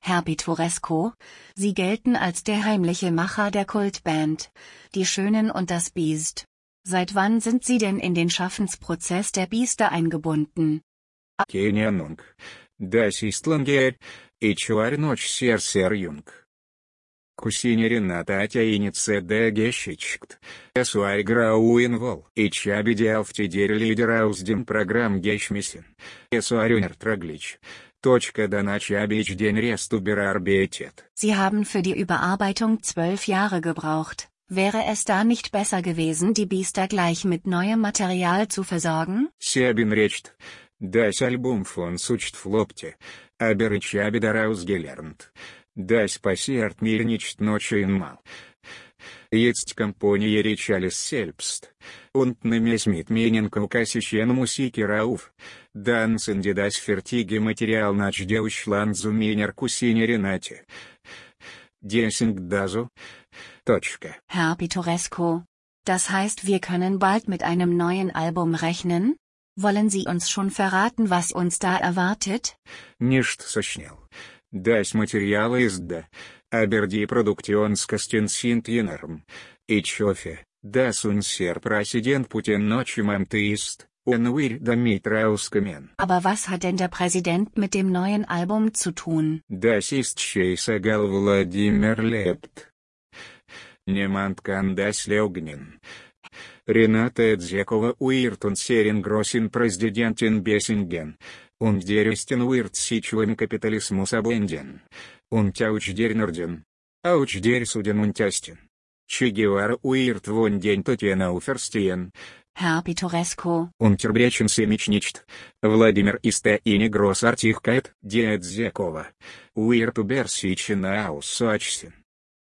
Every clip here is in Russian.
Herr Pittoresco, Sie gelten als der heimliche Macher der Kultband, Die Schönen und das Biest. Seit wann sind Sie denn in den Schaffensprozess der Biester eingebunden? Kenyanung. Das Islandia. Ичуар ночь серсер юнг. Кусине Рената Атяинице де Гещичкт. Эсуай Грауинвол. Ичаби Диалфтидери лидер ауздим программ Гещмисин. Эсуарюнер Траглич. Точка Даначабич день рестубера арбетет. Sie haben für die Überarbeitung zwölf Jahre gebraucht. Wäre es da nicht besser gewesen, die Biester gleich mit neuem Material zu versorgen? Себин речт. Das Album von Sucht Flopte. Aber ich habe daraus gelernt. Das passiert mir nicht ночью mal. Компания речь alles selbst. Und Musiker auf. Dann sind die das fertige Material nach Deutschland zu meiner Cousine Renate. Dessing dazu. Точка. Herr Pittoresco. Das heißt, wir können bald mit einem neuen Album rechnen? Wollen Sie uns schon verraten, was uns da erwartet? Nicht so schnell. Das Material ist dass unser Präsident Putin nochem Amt ist, und wir damit rauskommen. Aber was hat denn der Präsident mit dem neuen Album zu tun? Das ist scheißegal Wladimir lebt. Niemand kann das leugnen. Renata Эдзекова wird und Serien Grossin Präsidentin Bessingen. Und der Westen wird sich im Kapitalismus abwenden. Und auch der Norden. Auch der Süden und Osten. Che Guevara wird von den Toten auferstehen. Herr Sie mich nicht. Владимир die Эдзекова. Wird über sich auswachsen.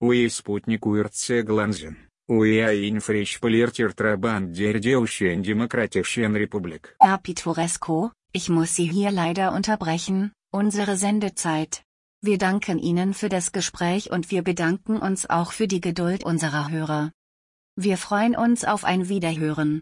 Ui Sputnik wird Glanzen. Ui ein frisch polierter Trabant der Deutschen Demokratischen Republik. Herr Pittoresco, ich muss Sie hier leider unterbrechen, unsere Sendezeit. Wir danken Ihnen für das Gespräch und wir bedanken uns auch für die Geduld unserer Hörer. Wir freuen uns auf ein Wiederhören.